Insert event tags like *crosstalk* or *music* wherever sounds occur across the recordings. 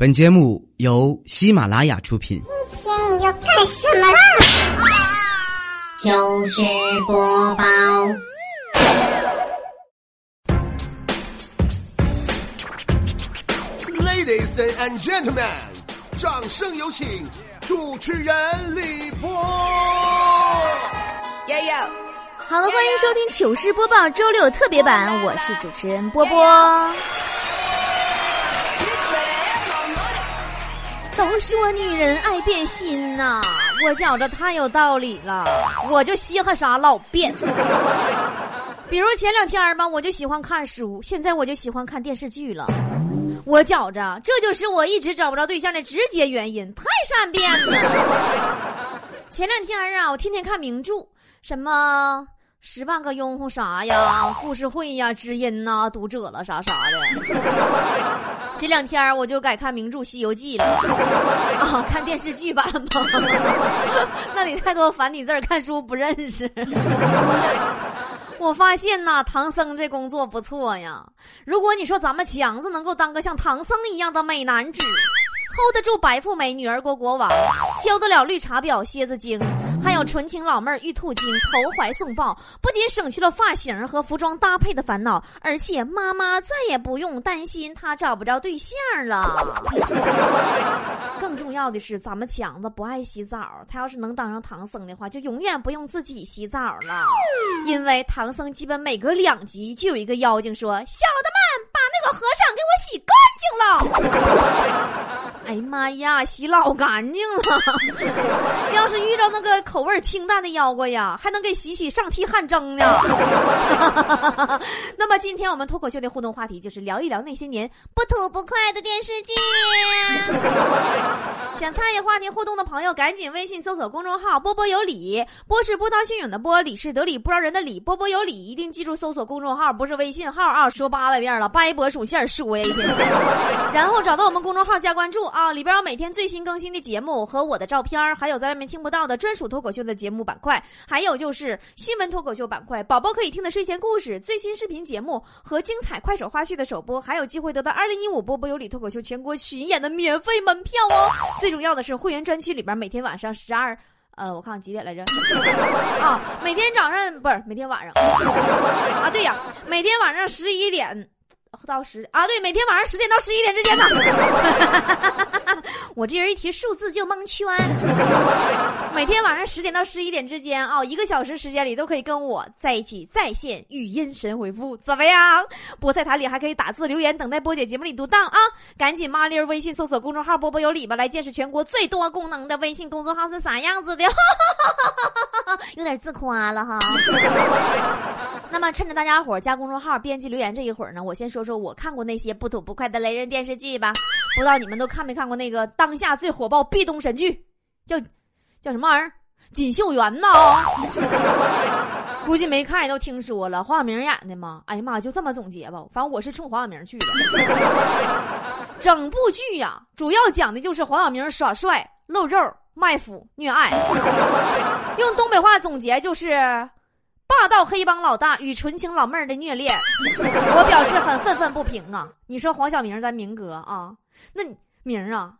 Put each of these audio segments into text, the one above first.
本节目由喜马拉雅出品。今天你要干什么啦？糗事播报，Ladies and gentlemen，掌声有请主持人李波。好了，欢迎收听糗事播报周六特别版，我是主持人波波。都说女人爱变心呐、我觉着太有道理了，我就稀罕啥老变。比如前两天吧，我就喜欢看书，现在我就喜欢看电视剧了。我觉着这就是我一直找不着对象的直接原因，太善变了。前两天啊，我天天看名著，什么十万个拥护啥呀，故事会呀，知音呐，读者了啥啥的。这两天我就改看名著《西游记》了，啊，看电视剧版吧，*laughs* 那里太多繁体字儿，看书不认识。*laughs* 我发现呐，唐僧这工作不错呀。如果你说咱们强子能够当个像唐僧一样的美男子，hold 得住白富美女儿国国王，教得了绿茶婊蝎子精，还有纯情老妹儿玉兔精投怀送抱，不仅省去了发型和服装搭配的烦恼，而且妈妈再也不用担心他找不着对象了。*laughs* 更重要的是，咱们强子不爱洗澡，他要是能当上唐僧的话，就永远不用自己洗澡了，因为唐僧基本每隔两集就有一个妖精说：“小的们，把那个和尚给我洗干净了。*laughs* ”哎呀妈呀，洗老干净了！*laughs* 要是遇到那个口味清淡的妖怪呀，还能给洗洗上屉汗蒸呢。*laughs* 那么今天我们脱口秀的互动话题就是聊一聊那些年不吐不快的电视剧。*laughs* 想参与话题互动的朋友，赶紧微信搜索公众号“波波有理”，波是波涛汹涌的波，理是得理不饶人的理，波波有理，一定记住搜索公众号，不是微信号啊！说八百遍了，掰脖属馅说呀一天。*laughs* 然后找到我们公众号加关注啊，里边有每天最新更新的节目和我的照片，还有在外面听不到的专属脱脱口秀的节目板块，还有就是新闻脱口秀板块，宝宝可以听的睡前故事、最新视频节目和精彩快手花絮的首播，还有机会得到二零一五波波有理脱口秀全国巡演的免费门票哦。最重要的是，会员专区里边每天晚上十二。呃，我看看几点来着？*laughs* 啊，每天早上不是每天晚上 *laughs* 啊？对呀，每天晚上十一点到十啊，对，每天晚上十点到十一点之间呢。*laughs* 我这人一提数字就蒙圈。每天晚上十点到十一点之间啊、一个小时时间里都可以跟我在一起在线语音神回复，怎么样？菠菜坛里还可以打字留言，等待波姐节目里读档啊！赶紧麻利儿微信搜索公众号“波波有理”吧，来见识全国最多功能的微信公众号是啥样子的。*laughs* 有点自夸了哈。趁着大家伙加公众号编辑留言这一会儿呢，我先说说我看过那些不吐不快的雷人电视剧吧。不知道你们都看没看过那个当下最火爆壁咚神剧，叫叫什么玩意儿？锦绣缘呐、估计没看也都听说了，黄晓明演的嘛。哎呀妈，就这么总结吧，反正我是冲黄晓明去的。整部剧呀、主要讲的就是黄晓明耍帅、露肉、卖腐、虐爱。用东北话总结就是霸道黑帮老大与纯情老妹儿的虐恋。*laughs* 我表示很愤愤不平啊！你说黄晓明咱明哥啊，那明啊，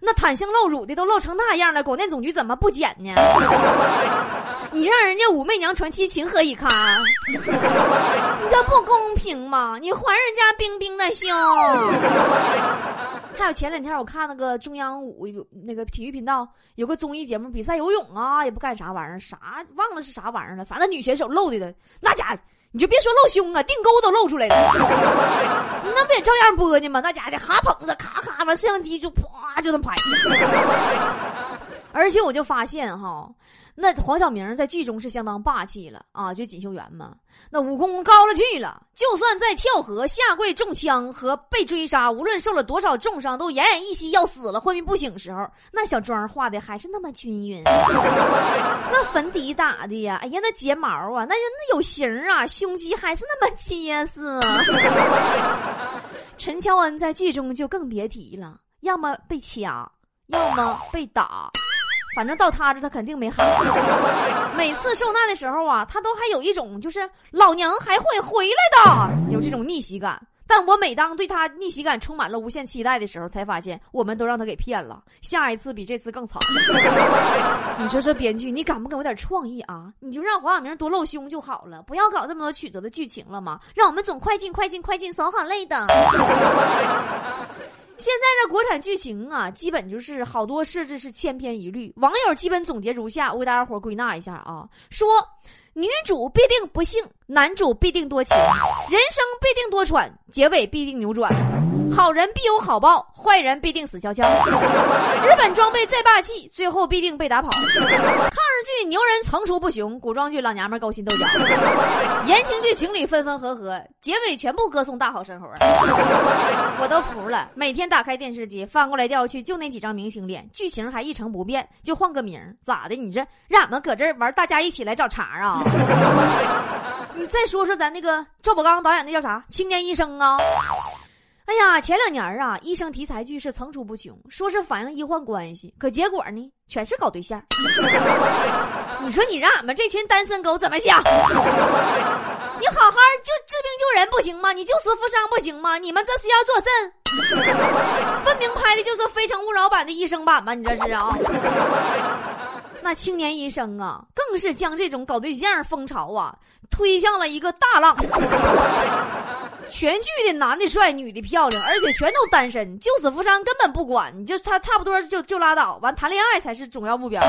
那袒胸露乳的都露成那样了，广电总局怎么不剪呢？*laughs* 你让人家武媚娘传奇情何以堪？你这不公平吗？你还人家冰冰的胸。还有前两天我看那个中央五那个体育频道有个综艺节目比赛游泳啊，也不干啥玩意儿，啥忘了是啥玩意儿了，反正女选手露的的那家，你就别说露胸啊，腚沟都露出来了，*laughs* 那不也照样播呢吗？那家的哈捧子咔咔的摄像机就啪就那么拍，*laughs* 而且我就发现哈。那黄晓明在剧中是相当霸气了啊，就锦绣缘嘛，那武功高了去了，就算在跳河、下跪、中枪和被追杀，无论受了多少重伤，都奄奄一息要死了、昏迷不醒时候，那小妆画的还是那么均匀，*laughs* 那粉底打的呀，哎呀，那睫毛啊，那那有型啊，胸肌还是那么结实。*laughs* 陈乔恩在剧中就更别提了，要么被掐，要么被打。反正到他这，他肯定没好。*laughs* 每次受难的时候啊，他都还有一种就是老娘还会回来的，有这种逆袭感。但我每当对他逆袭感充满了无限期待的时候，才发现我们都让他给骗了。下一次比这次更惨。*laughs* 你说这编剧，你敢不敢有点创意啊？你就让黄晓明多露胸就好了，不要搞这么多曲折的剧情了嘛，让我们总快进快进快进，手好累的。现在这国产剧情啊，基本就是好多设置是千篇一律。网友基本总结如下，我给大家伙归纳一下啊，说。女主必定不幸，男主必定多情，人生必定多舛，结尾必定扭转，好人必有好报，坏人必定死翘翘。日本装备再霸气，最后必定被打跑。抗日剧牛人层出不穷，古装剧老娘们勾心斗角，*laughs* 言情剧情侣分分合合，结尾全部歌颂大好生活。我都服了，每天打开电视机，翻过来调去就那几张明星脸，剧情还一成不变，就换个名咋的？你这让俺们搁这儿玩，大家一起来找茬啊？*laughs* 你再说说咱那个赵宝刚导演那叫啥《青年医生》啊？哎呀，前两年啊，医生题材剧是层出不穷，说是反映医患关系，可结果呢，全是搞对象。*laughs* 你说你让俺们这群单身狗怎么想？你好好就治病救人不行吗？你救死扶伤不行吗？你们这是要做甚？分明拍的就是《非诚勿扰》版的医生版吧？你这是啊？那青年医生啊，更是将这种搞对象风潮啊推向了一个大浪。全剧的男的帅，女的漂亮，而且全都单身，救死扶伤根本不管，你就差差不多就就拉倒，完谈恋爱才是主要目标。*laughs*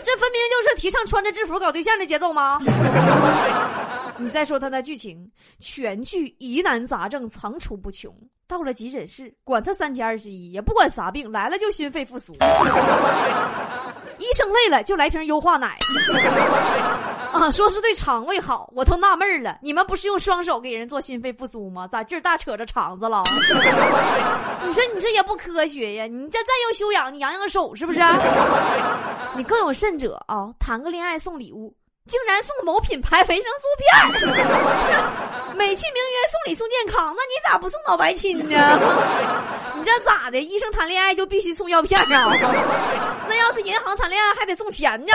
这分明就是提倡穿着制服搞对象的节奏吗？*laughs* 你再说他那剧情，全剧疑难杂症层出不穷。到了急诊室，管他三七二十一，也不管啥病，来了就心肺复苏。*laughs* 医生累了就来瓶优化奶，啊，说是对肠胃好，我都纳闷了，你们不是用双手给人做心肺复苏吗？咋劲儿大扯着肠子了？*laughs* 你说你这也不科学呀！你这再要修养，你养养手是不是？你更有甚者啊，谈个恋爱送礼物。竟然送某品牌维生素片 *laughs* 美其名曰送礼送健康，那你咋不送脑白金呢？你这咋的？医生谈恋爱就必须送药片啊？那要是银行谈恋爱还得送钱呢？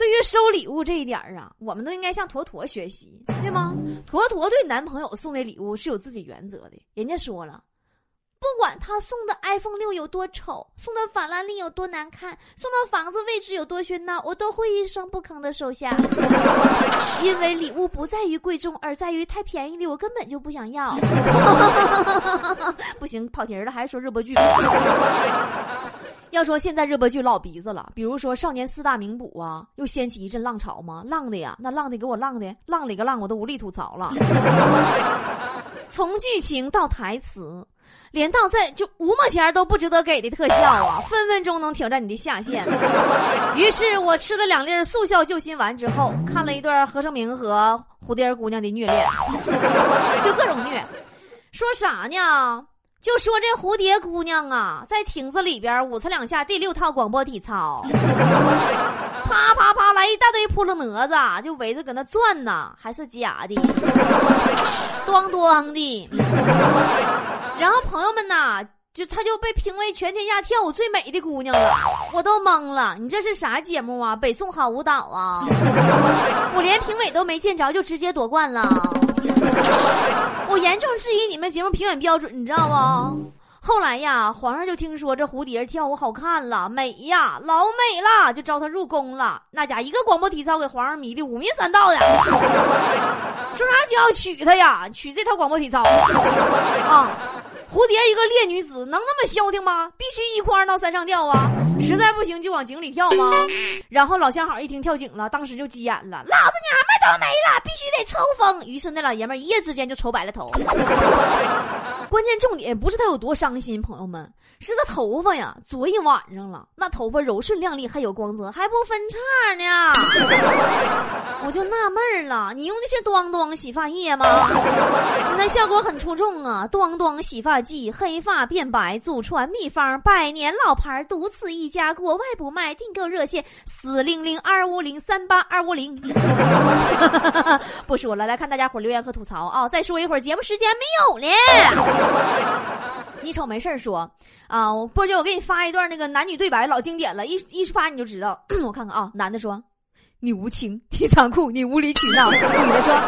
对于收礼物这一点儿啊，我们都应该向坨坨学习，对吗？坨坨对男朋友送的礼物是有自己原则的，人家说了。不管他送的 iPhone 六有多丑，送的法拉利有多难看，送的房子位置有多喧闹，我都会一声不吭的收下。*laughs* 因为礼物不在于贵重，而在于太便宜的我根本就不想要。*laughs* 不行，跑题了，还是说热播剧。要说现在热播剧老鼻子了，比如说《少年四大名捕》啊，又掀起一阵浪潮吗？浪的呀，那浪的给我浪的，浪里个浪，我都无力吐槽了。*laughs* 从剧情到台词。连到在就五毛钱都不值得给的特效啊，分分钟能挑战你的下限。*laughs* 于是我吃了两粒速效救心丸之后，看了一段何晟铭和蝴蝶姑娘的虐恋，*laughs* 就各种虐。说啥呢？就说这蝴蝶姑娘啊，在亭子里边五次两下第六套广播体操，*laughs* 啪啪啪来一大堆扑棱蛾子，就围着搁那转呢，还是假的，*laughs* 咣咣的。然后朋友们呐，就她就被评为全天下跳舞最美的姑娘了，我都懵了。你这是啥节目啊？北宋好舞蹈啊？*laughs* 我连评委都没见着，就直接夺冠了。我严重质疑你们节目评选标准，你知道不？后来呀，皇上就听说这蝴蝶跳舞好看了，美呀，老美了，就招她入宫了。那家一个广播体操给皇上迷的五迷三道的，说啥就要娶她呀，娶这套广播体操啊。蝴蝶一个烈女子，能那么消停吗？必须一哭二闹三上吊啊！实在不行就往井里跳吗？然后老相好一听跳井了，当时就急眼了，老子娘们都没了，必须得抽风。于是那老爷们一夜之间就抽白了头。*laughs* 关键重点不是他有多伤心，朋友们，是他头发呀，昨一晚上了，那头发柔顺亮丽，还有光泽，还不分叉呢。*laughs* 我就纳闷了，你用的是端端洗发液吗？*laughs* 那效果很出众啊，端端洗发剂，黑发变白，祖传秘方，百年老牌，独此一家，国外不卖，订购热线四零零二五零三八二五零。*laughs* 不说了，来看大家伙留言和吐槽啊！再说一会儿，节目时间没有了。*laughs* 你瞅没事说，啊，我波姐，我给你发一段那个男女对白，老经典了，一一发你就知道。*coughs* 我看看啊，男的说：“你无情，你残酷，你无理取闹。”女的说：“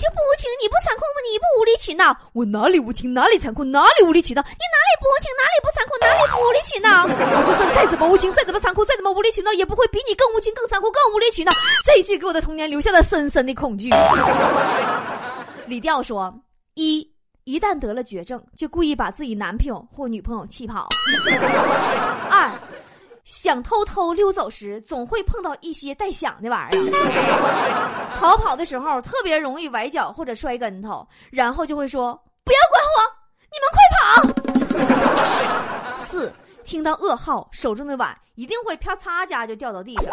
就不无情，你不残酷吗？你不无理取闹？我哪里无情，哪里残酷，哪里无理取闹？你哪里不无情，哪里不残酷，哪里不无理取闹？我就算再怎么无情，再怎么残酷，再怎么无理取闹，也不会比你更无情、更残酷、更无理取闹。这一句给我的童年留下了深深的恐惧。李调说：一，一旦得了绝症，就故意把自己男朋友或女朋友气跑。二。想偷偷溜走时，总会碰到一些带响的玩意儿。*laughs* 逃跑的时候特别容易崴脚或者摔跟头，然后就会说：“不要管我，你们快跑！”四，听到噩耗，手中的碗一定会啪嚓家就掉到地上。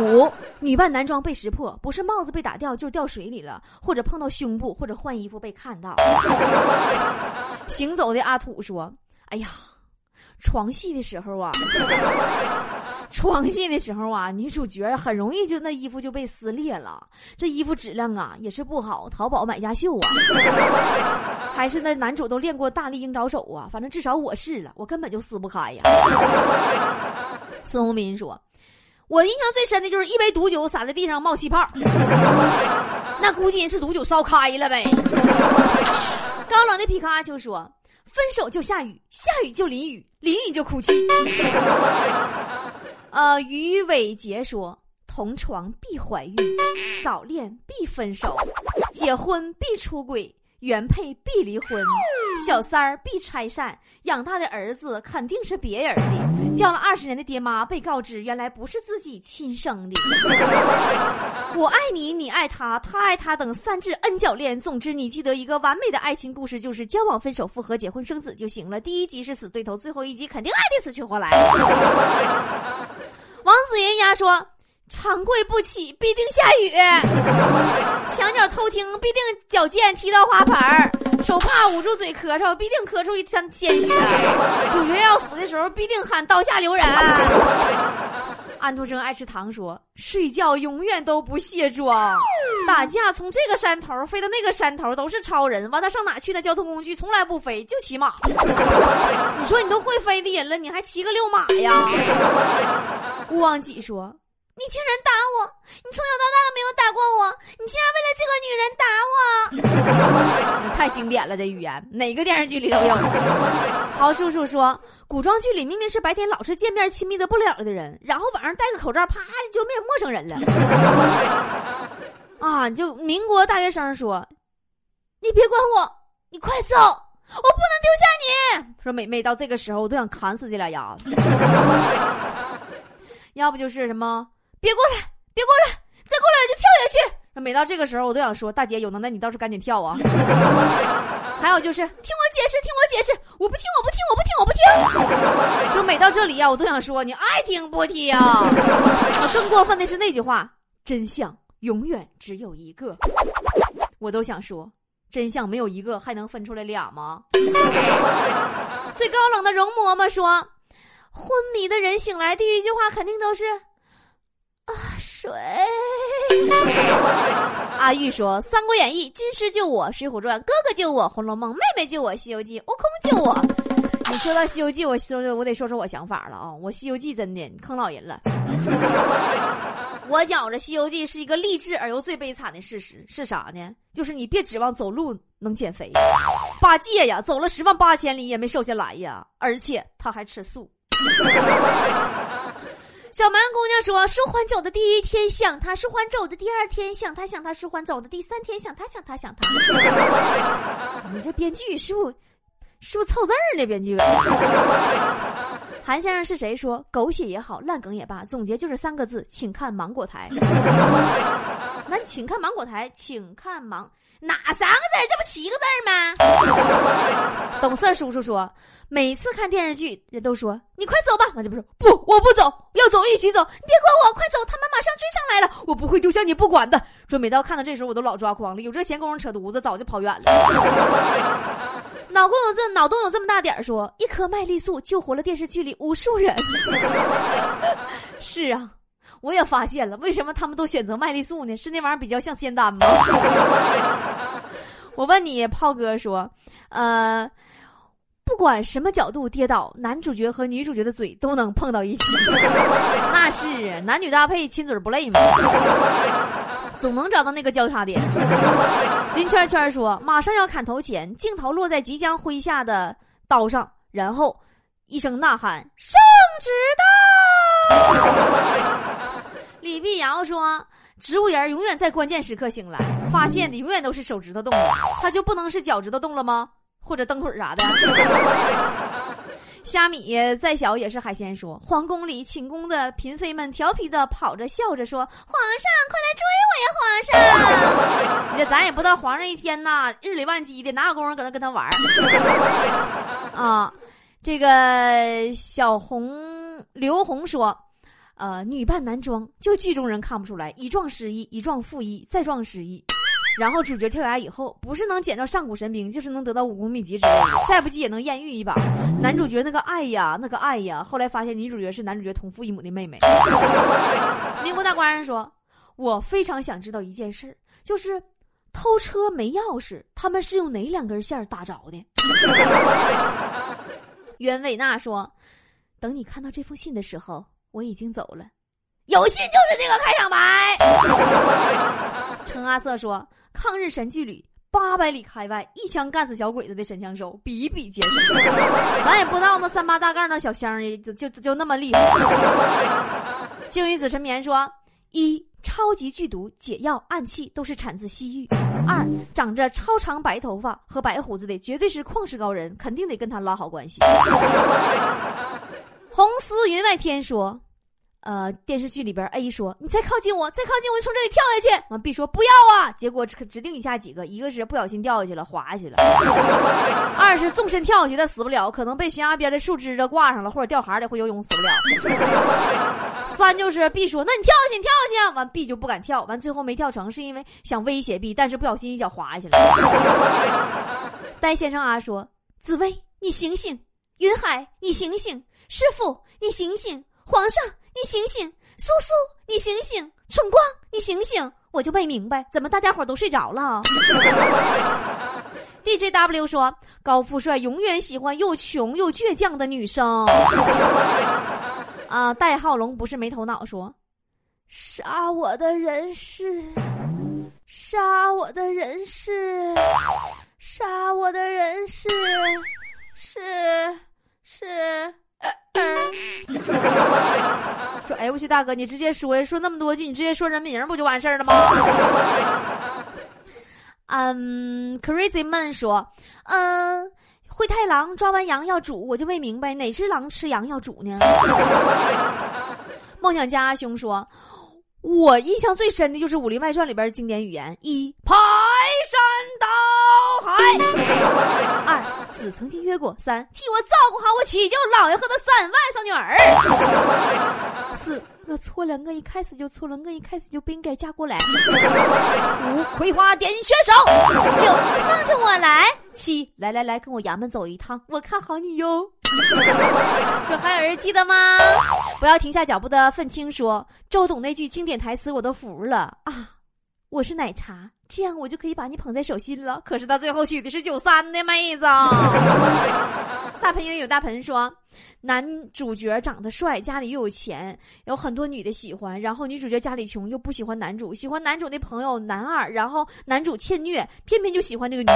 五，女扮男装被识破，不是帽子被打掉，就是掉水里了，或者碰到胸部，或者换衣服被看到。行走的阿土说：“哎呀。”床戏的时候啊，*laughs* 床戏的时候啊，女主角很容易就那衣服就被撕裂了。这衣服质量啊也是不好，淘宝买家秀啊，*laughs* 还是那男主都练过大力鹰爪手啊。反正至少我试了，我根本就撕不开呀。*laughs* 孙宏斌说：“我印象最深的就是一杯毒酒洒在地上冒气泡，那估计是毒酒烧开了呗。”高冷的皮卡丘说。分手就下雨，下雨就淋雨，淋雨就哭泣。*laughs* 呃，于伟杰说：同床必怀孕，早恋必分手，结婚必出轨。原配必离婚，小三儿必拆散，养大的儿子肯定是别人的，叫了二十年的爹妈被告知原来不是自己亲生的。我爱你，你爱他，他爱他等三至 N 角恋。总之，你记得一个完美的爱情故事就是交往、分手、复合、结婚、生子就行了。第一集是死对头，最后一集肯定爱的死去活来。王子云丫说。长跪不起，必定下雨；*laughs* 墙角偷听，必定脚尖踢到花盆儿；手帕捂住嘴咳嗽，必定咳出一滩鲜血；主角要死的时候，必定喊刀下留人。*laughs* 安徒生爱吃糖说：“睡觉永远都不卸妆，打架从这个山头飞到那个山头都是超人。完他上哪去？那交通工具从来不飞，就骑马。*laughs* 你说你都会飞的人了，你还骑个溜马呀？”勿忘己说。你竟然打我！你从小到大都没有打过我，你竟然为了这个女人打我！*laughs* *laughs* 太经典了，这语言哪个电视剧里都有。*laughs* 豪叔叔说，古装剧里明明是白天老是见面亲密的不了的人，然后晚上戴个口罩，啪就变陌生人了。啊！就民国大学生说，你别管我，你快走，我不能丢下你。说每每到这个时候，我都想砍死这俩丫子。要不就是什么？别过来，别过来，再过来就跳下去。每到这个时候，我都想说：“大姐有能耐，你倒是赶紧跳啊！” *laughs* 还有就是，听我解释，听我解释，我不听，我不听，我不听，我不听。*laughs* 说每到这里呀，我都想说：“你爱听不听？”啊更过分的是那句话：“真相永远只有一个。”我都想说：“真相没有一个，还能分出来俩吗？” *laughs* 最高冷的容嬷嬷说：“昏迷的人醒来，第一句话肯定都是。”啊，水。阿玉说，《三国演义》军师救我，《水浒传》哥哥救我，《红楼梦》妹妹救我，《西游记》悟空救我。你说到《西游记》，我说说，我得说说我想法了啊！我《西游记》真的坑老人了。*laughs* 我觉着《西游记》是一个励志而又最悲惨的事实，是啥呢？就是你别指望走路能减肥，八戒呀，走了十万八千里也没瘦下来呀，而且他还吃素。小蛮姑娘说：“舒缓走的第一天想他，舒缓走的第二天想他，想他舒缓走的第三天想他，想他想他。你这编剧是不，是不是凑字儿呢？编剧。*laughs* 韩先生是谁？说狗血也好，烂梗也罢，总结就是三个字，请看芒果台。那请看芒果台，请看芒。”哪三个字？这不七个字吗？*laughs* 懂事叔叔说，每次看电视剧，人都说你快走吧。我就不是不，我不走，要走一起走。你别管我，快走，他们马上追上来了，我不会丢下你不管的。说每到看到这时候，我都老抓狂了。有这闲工夫扯犊子，早就跑远了。*laughs* 脑洞有这脑洞有这么大点儿，说一颗麦丽素救活了电视剧里无数人。*laughs* 是啊。我也发现了，为什么他们都选择麦丽素呢？是那玩意儿比较像仙丹吗？*laughs* 我问你，炮哥说，呃，不管什么角度跌倒，男主角和女主角的嘴都能碰到一起。*laughs* 那是男女搭配亲嘴不累吗？总能找到那个交叉点。林圈圈说：“马上要砍头前，镜头落在即将挥下的刀上，然后一声呐喊：‘圣旨到！’”李碧瑶说：“植物人永远在关键时刻醒来，发现的永远都是手指头动了，他就不能是脚趾头动了吗？或者蹬腿啥的？” *laughs* 虾米再小也是海鲜。说皇宫里寝宫的嫔妃们调皮的跑着笑着说：“皇上，快来追我呀！皇上，*laughs* 这咱也不知道皇上一天呐日理万机的，哪有功夫搁那跟他玩 *laughs* 啊，这个小红刘红说：“呃，女扮男装，就剧中人看不出来，一撞失忆，一撞负一，再撞失忆。”然后主角跳崖以后，不是能捡着上古神兵，就是能得到武功秘籍之类的，再不济也能艳遇一把。男主角那个爱呀，那个爱呀，后来发现女主角是男主角同父异母的妹妹。*laughs* 民国大官人说：“我非常想知道一件事，就是偷车没钥匙，他们是用哪两根线打着的？” *laughs* 袁伟娜说：“等你看到这封信的时候，我已经走了。有信就是这个开场白。”陈阿瑟说。抗日神剧里八百里开外一枪干死小鬼子的神枪手比比皆是，咱也不知道那三八大盖那小香就就就那么厉害。鲸鱼子沉眠说：一超级剧毒解药暗器都是产自西域；二长着超长白头发和白胡子的绝对是旷世高人，肯定得跟他拉好关系。红丝云外天说。呃，电视剧里边，A 说：“你再靠近我，再靠近我，就从这里跳下去。”完，B 说：“不要啊！”结果指定以下几个：一个是不小心掉下去了，滑下去了；*laughs* 二是纵身跳下去，但死不了，可能被悬崖边的树枝子挂上了，或者掉海里会游泳死不了；*laughs* 三就是 B 说：“那你跳下去，你跳下去。”完，B 就不敢跳，完最后没跳成，是因为想威胁 B，但是不小心一脚滑下去了。*laughs* 戴先生啊说：“紫薇，你醒醒；云海，你醒醒；师傅，你醒醒；皇上。”你醒醒，苏苏，你醒醒，春光，你醒醒，我就没明白，怎么大家伙都睡着了？*laughs* D J W 说，高富帅永远喜欢又穷又倔强的女生。*laughs* 啊，戴浩龙不是没头脑，说，杀我的人是，杀我的人是，杀我的人是，是是。*laughs* 说，哎，我去，大哥，你直接说呀，说那么多句，你直接说人名不就完事儿了吗？*laughs* 嗯，Crazy Man 说，嗯，灰太狼抓完羊要煮，我就没明白哪只狼吃羊要煮呢？*laughs* 梦想家阿兄说。我印象最深的就是《武林外传》里边经典语言：一排山倒海；二子曾经约过；三替我照顾好我祈求老爷和他三外甥女儿；四我错了，我一开始就错了，我一开始就不应该嫁过来；五葵花点穴手；六放着我来；七来来来，跟我衙门走一趟，我看好你哟。说还有人记得吗？不要停下脚步的愤青说：“周董那句经典台词我都服了啊！我是奶茶，这样我就可以把你捧在手心了。可是他最后娶的是九三的妹子。*laughs* ”大盆也有大盆说，男主角长得帅，家里又有钱，有很多女的喜欢。然后女主角家里穷，又不喜欢男主，喜欢男主的朋友男二。然后男主欠虐，偏偏就喜欢这个女主。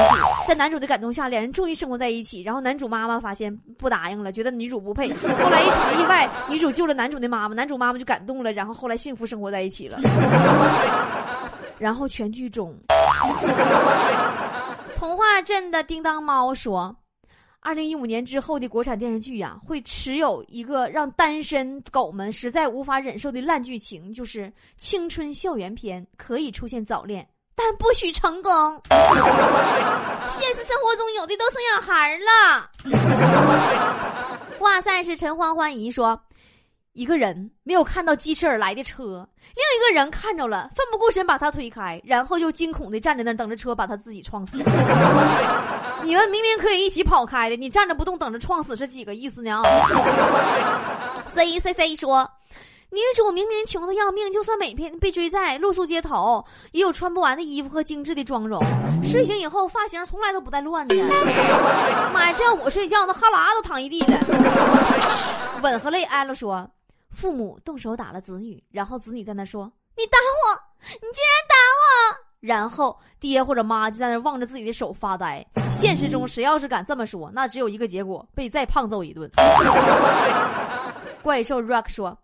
在男主的感动下，两人终于生活在一起。然后男主妈妈发现不答应了，觉得女主不配。后来一场意外，女主救了男主的妈妈，男主妈妈就感动了。然后后来幸福生活在一起了。然后全剧终。*laughs* 童话镇的叮当猫说。二零一五年之后的国产电视剧呀，会持有一个让单身狗们实在无法忍受的烂剧情，就是青春校园片可以出现早恋，但不许成功。*laughs* 现实生活中有的都生小孩了。*laughs* 哇塞，是陈欢欢姨说。一个人没有看到疾驰而来的车，另一个人看着了，奋不顾身把他推开，然后又惊恐的站在那儿等着车把他自己撞死。*laughs* 你们明明可以一起跑开的，你站着不动等着撞死是几个意思呢？C C C 说，女主明明穷的要命，就算每天被追债露宿街头，也有穿不完的衣服和精致的妆容。睡醒以后发型从来都不带乱的。妈呀，这要我睡觉，那哈喇都淌一地了。吻和泪挨了说。父母动手打了子女，然后子女在那说：“你打我，你竟然打我！然后爹或者妈就在那望着自己的手发呆。现实中，谁要是敢这么说，那只有一个结果：被再胖揍一顿。怪兽 Rock 说：“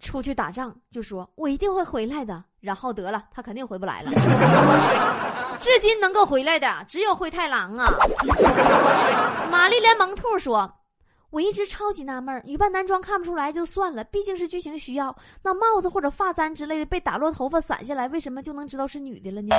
出去打仗，就说我一定会回来的。”然后得了，他肯定回不来了。至今能够回来的只有灰太狼啊！玛丽莲萌兔说。我一直超级纳闷，女扮男装看不出来就算了，毕竟是剧情需要。那帽子或者发簪之类的被打落头发散下来，为什么就能知道是女的了呢？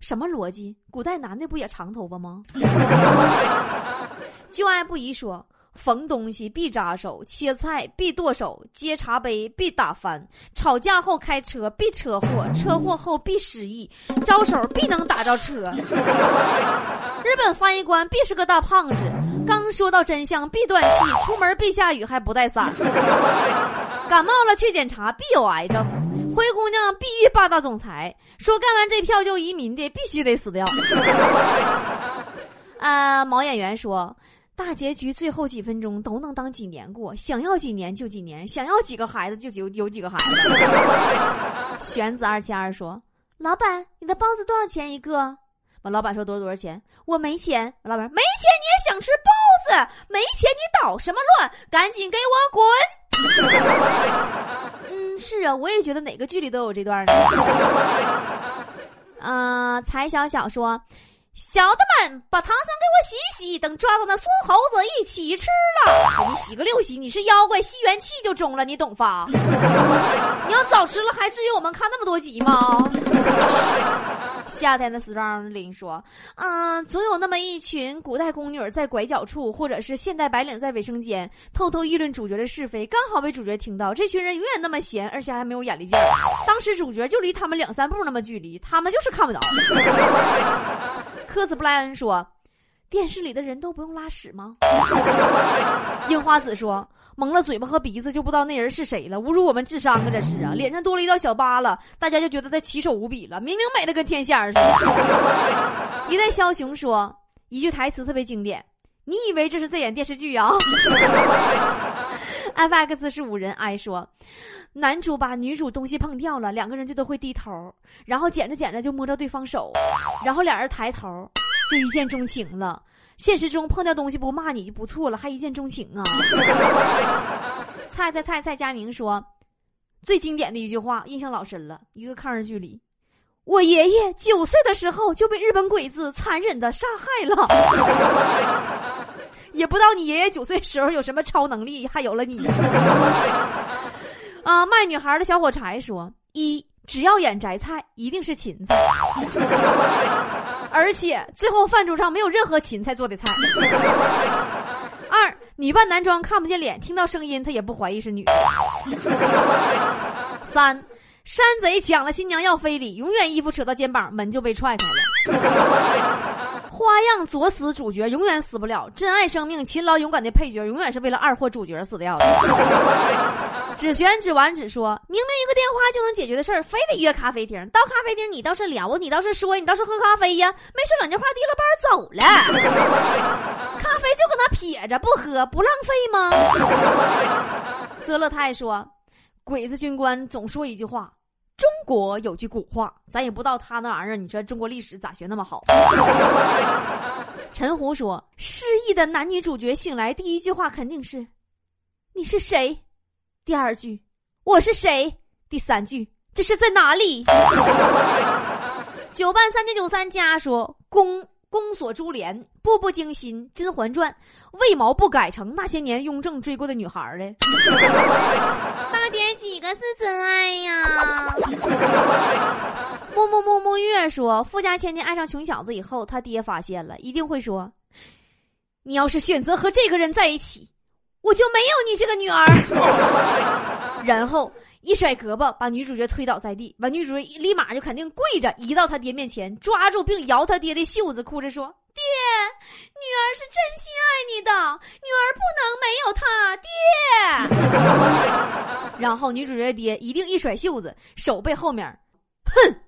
什么逻辑？古代男的不也长头发吗？*laughs* 就爱不疑说，缝东西必扎手，切菜必剁手，接茶杯必打翻，吵架后开车必车祸，车祸后必失忆，招手必能打着车。*laughs* 日本翻译官必是个大胖子。刚说到真相必断气，出门必下雨还不带伞，*laughs* 感冒了去检查必有癌症，灰姑娘必遇霸道总裁，说干完这票就移民的必须得死掉。啊，*laughs* 毛演员说，大结局最后几分钟都能当几年过，想要几年就几年，想要几个孩子就有有几个孩子。*laughs* 玄子二七二说，老板，你的包子多少钱一个？完，老板说多少多少钱？我没钱。老板没钱你也想吃包子？没钱你捣什么乱？赶紧给我滚！*laughs* 嗯，是啊，我也觉得哪个剧里都有这段呢。啊，*laughs* 才小小说，小的们把唐僧给我洗洗，等抓到那孙猴子一起吃了。你洗个六洗，你是妖怪吸元气就中了，你懂吧？*laughs* 你要早吃了，还至于我们看那么多集吗？夏天的 Strong 说：“嗯，总有那么一群古代宫女在拐角处，或者是现代白领在卫生间，偷偷议论主角的是非，刚好被主角听到。这群人永远那么闲，而且还没有眼力劲。当时主角就离他们两三步那么距离，他们就是看不着。”科斯布莱恩说：“电视里的人都不用拉屎吗？” *laughs* 樱花子说。蒙了嘴巴和鼻子就不知道那人是谁了，侮辱我们智商啊！这是啊，脸上多了一道小疤了，大家就觉得他奇丑无比了，明明美的跟天仙似的。一代枭雄说一句台词特别经典：“你以为这是在演电视剧啊？”FX 是五人，I 说，男主把女主东西碰掉了，两个人就都会低头，然后捡着捡着就摸着对方手，然后俩人抬头就一见钟情了。现实中碰掉东西不骂你就不错了，还一见钟情啊！菜菜菜菜佳明说，最经典的一句话，印象老深了。一个抗日剧里，我爷爷九岁的时候就被日本鬼子残忍的杀害了。也不知道你爷爷九岁时候有什么超能力，还有了你。啊，*laughs* 卖女孩的小火柴说，一只要演摘菜，一定是芹菜。而且最后饭桌上没有任何芹菜做的菜。二女扮男装看不见脸，听到声音他也不怀疑是女。三山贼抢了新娘要非礼，永远衣服扯到肩膀，门就被踹开了。花样作死主角永远死不了，珍爱生命、勤劳勇敢的配角永远是为了二货主角死掉的。只选只完只说，明明一个电话就能解决的事儿，非得约咖啡厅。到咖啡厅你倒是聊，你倒是说，你倒是喝咖啡呀？没事两句话，提了包走了。*laughs* 咖啡就搁那撇着不喝，不浪费吗？*laughs* 泽勒泰说，鬼子军官总说一句话。中国有句古话，咱也不知道他那玩意儿。你说中国历史咋学那么好？*laughs* 陈胡说，失忆的男女主角醒来第一句话肯定是：“你是谁？”第二句：“我是谁？”第三句：“这是在哪里？”九半三九九三加说：“宫宫锁珠帘，步步惊心。甄嬛传，为毛不改成那些年雍正追过的女孩呢？”几个是真爱呀？木木木木月说，富家千金爱上穷小子以后，他爹发现了，一定会说：“你要是选择和这个人在一起，我就没有你这个女儿。”然后一甩胳膊，把女主角推倒在地，把女主角立马就肯定跪着，移到他爹面前，抓住并摇他爹的袖子，哭着说。爹，女儿是真心爱你的，女儿不能没有他。爹，然后女主角爹一定一甩袖子，手背后面，哼。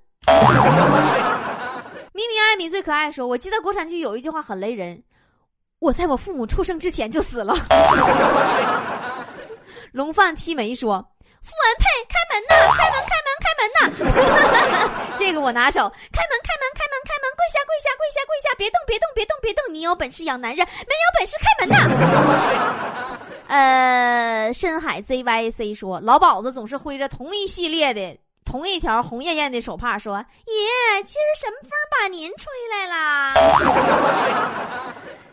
咪咪艾米最可爱，说：“我记得国产剧有一句话很雷人，我在我父母出生之前就死了。”龙范踢眉说：“傅文佩，开门呐！开门，开门，开门呐！*laughs* 这个我拿手。开门，开门，开门，开门！跪下，跪下，跪下，跪下！别动，别动，别动，别动！你有本事养男人，没有本事开门呐！*laughs* 呃，深海 ZYC 说，老鸨子总是挥着同一系列的。同一条红艳艳的手帕，说：“爷，今儿什么风把您吹来了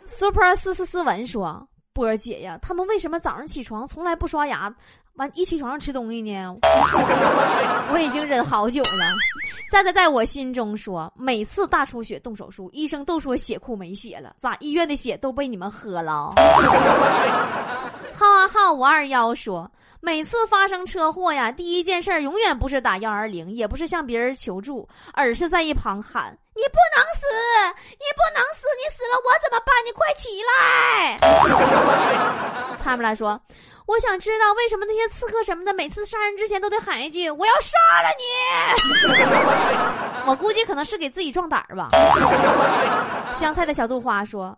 ？”Super 斯斯斯文说：“波儿姐呀，他们为什么早上起床从来不刷牙，完一起床上吃东西呢？*laughs* 我已经忍好久了。”在在在我心中说，每次大出血动手术，医生都说血库没血了，咋医院的血都被你们喝了？*laughs* 浩啊浩五二幺说。每次发生车祸呀，第一件事永远不是打幺二零，也不是向别人求助，而是在一旁喊：“你不能死，你不能死，你死了我怎么办？你快起来！” *laughs* 他们来说：“我想知道为什么那些刺客什么的，每次杀人之前都得喊一句‘我要杀了你’。*laughs* 我估计可能是给自己壮胆儿吧。*laughs* ”香菜的小豆花说：“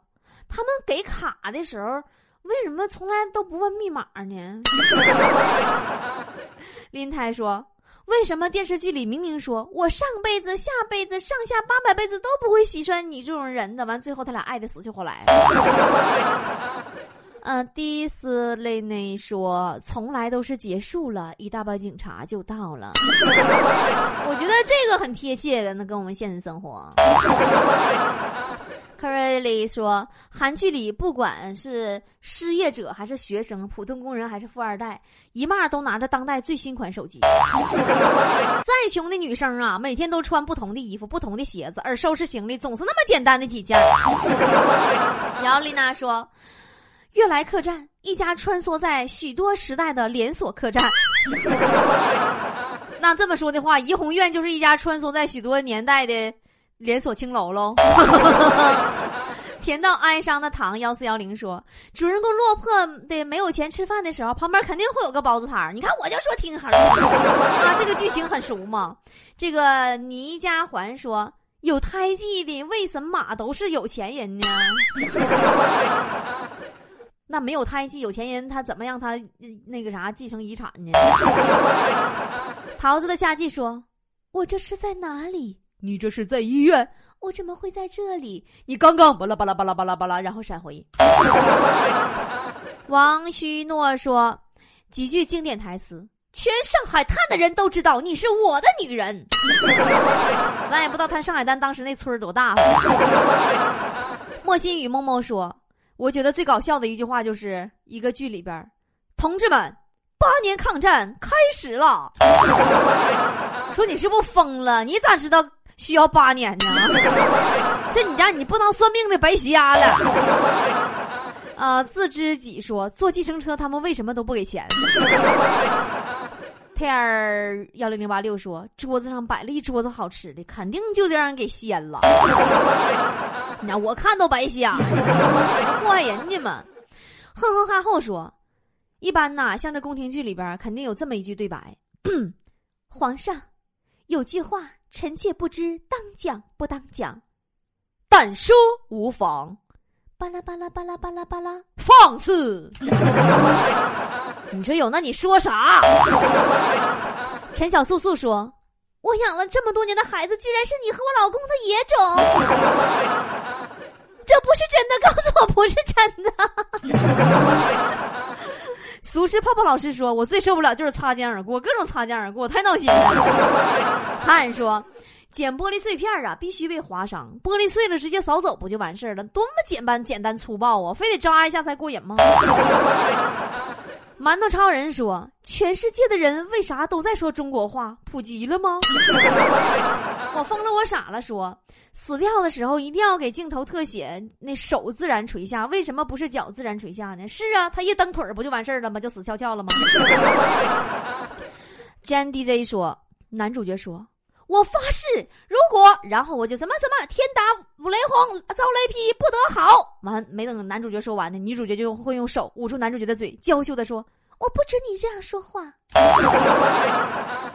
他们给卡的时候。”为什么从来都不问密码呢？*laughs* 林台说：“为什么电视剧里明明说我上辈子、下辈子、上下八百辈子都不会喜欢你这种人的？完最后他俩爱的死去活来。*laughs* ”嗯，迪斯雷内说：“从来都是结束了，一大帮警察就到了。*laughs* ”我觉得这个很贴切的，那跟我们现实生活。克瑞里说：“韩剧里不管是失业者还是学生、普通工人还是富二代，一骂都拿着当代最新款手机。*laughs* 再穷的女生啊，每天都穿不同的衣服、不同的鞋子，而收拾行李总是那么简单的几件。”姚丽娜说：“悦来客栈，一家穿梭在许多时代的连锁客栈。*laughs* 那这么说的话，怡红院就是一家穿梭在许多年代的。”连锁青楼喽，甜到哀伤的糖幺四幺零说，主人公落魄的没有钱吃饭的时候，旁边肯定会有个包子摊儿你看我就说听好啊，这个剧情很熟嘛。这个倪家环说，有胎记的为什么都是有钱人呢？那没有胎记有钱人他怎么让他那个啥继承遗产呢？桃子的夏季说，我这是在哪里？你这是在医院？我怎么会在这里？你刚刚巴拉巴拉巴拉巴拉巴拉，然后闪回。*laughs* 王旭诺说几句经典台词：全上海滩的人都知道你是我的女人。*laughs* 咱也不知道他上海滩当时那村儿多大。*laughs* 莫心雨默默说：我觉得最搞笑的一句话就是一个剧里边，同志们，八年抗战开始了。说你是不是疯了？你咋知道？需要八年呢，*laughs* 这你家你不能算命的白瞎了。啊，*laughs* 自知己说坐计程车他们为什么都不给钱 *laughs* 天儿幺零零八六说桌子上摆了一桌子好吃的，肯定就得让人给掀了。那我看都白瞎，祸害人家嘛。哼哼哈后说，一般呐，像这宫廷剧里边肯定有这么一句对白：*clears throat* 皇上有句话。臣妾不知当讲不当讲，但说无妨。巴拉巴拉巴拉巴拉巴拉，放肆！*laughs* 你说有那你说啥？陈小素素说：“我养了这么多年的孩子，居然是你和我老公的野种，*laughs* 这不是真的！告诉我不是真的。”俗世泡泡老师说：“我最受不了就是擦肩而过，各种擦肩而过，太闹心了。*laughs* ”汉说：“捡玻璃碎片啊，必须被划伤，玻璃碎了直接扫走不就完事儿了？多么简单简单粗暴啊！非得扎一下才过瘾吗？”馒头超人说：“全世界的人为啥都在说中国话？普及了吗？” *laughs* 我疯了，我傻了。说死掉的时候一定要给镜头特写，那手自然垂下，为什么不是脚自然垂下呢？是啊，他一蹬腿不就完事儿了吗？就死翘翘了吗？*laughs* Jan DJ 说：“男主角说，我发誓，如果然后我就什么什么天打五雷轰，遭雷劈不得好。”完没等男主角说完呢，女主角就会用手捂住男主角的嘴，娇羞的说。我不准你这样说话。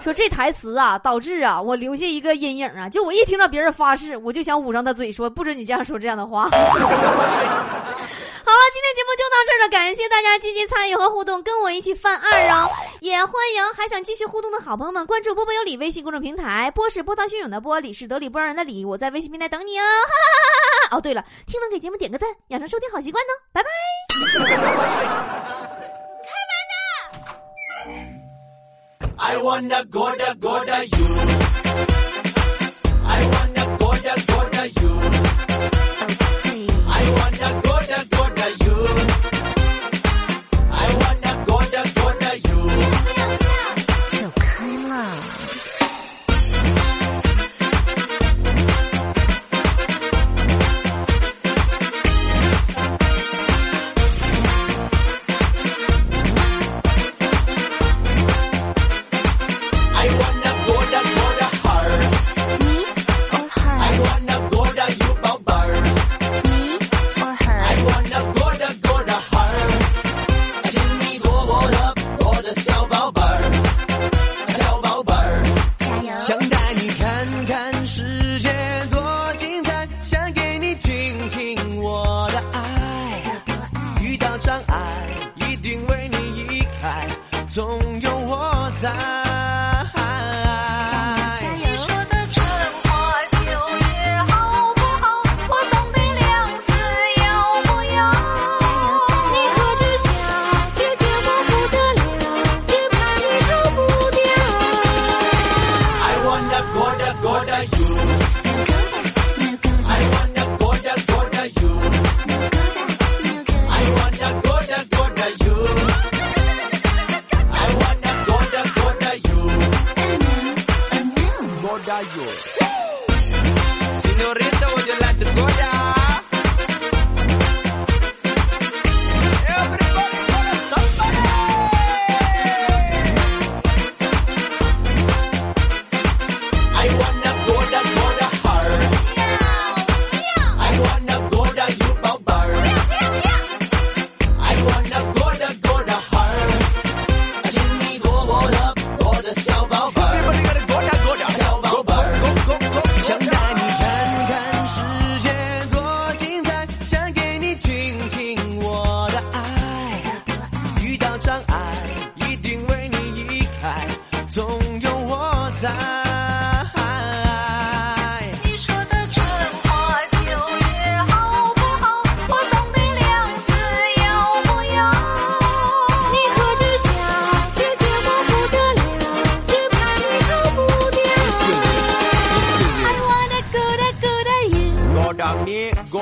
说这台词啊，导致啊，我留下一个阴影啊。就我一听到别人发誓，我就想捂上他嘴，说不准你这样说这样的话。好了，今今天节目就到这儿了，感谢大家积极参与和互动，跟我一起犯二哦！也欢迎还想继续互动的好朋友们关注波波有理微信公众平台，波是波涛汹涌的波，理是得理不饶人的理，我在微信平台等你哦！哈哈哈哈哦，对了，听完给节目点个赞，养成收听好习惯呢，拜拜。开门的。I wanna go da go da you.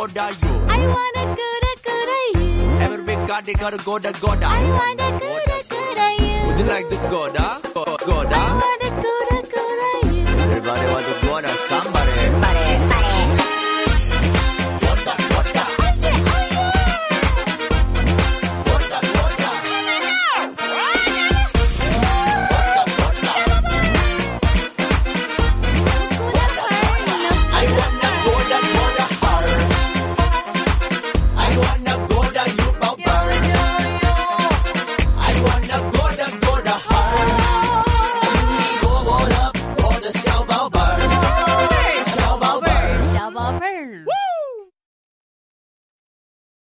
Goda you. I wanna Goda Goda you. Every big god they gotta Goda Goda. I wanna Goda Goda you. Would you like the Goda? Goda? I wanna Goda Goda you. Everybody want to Goda somebody. Somebody.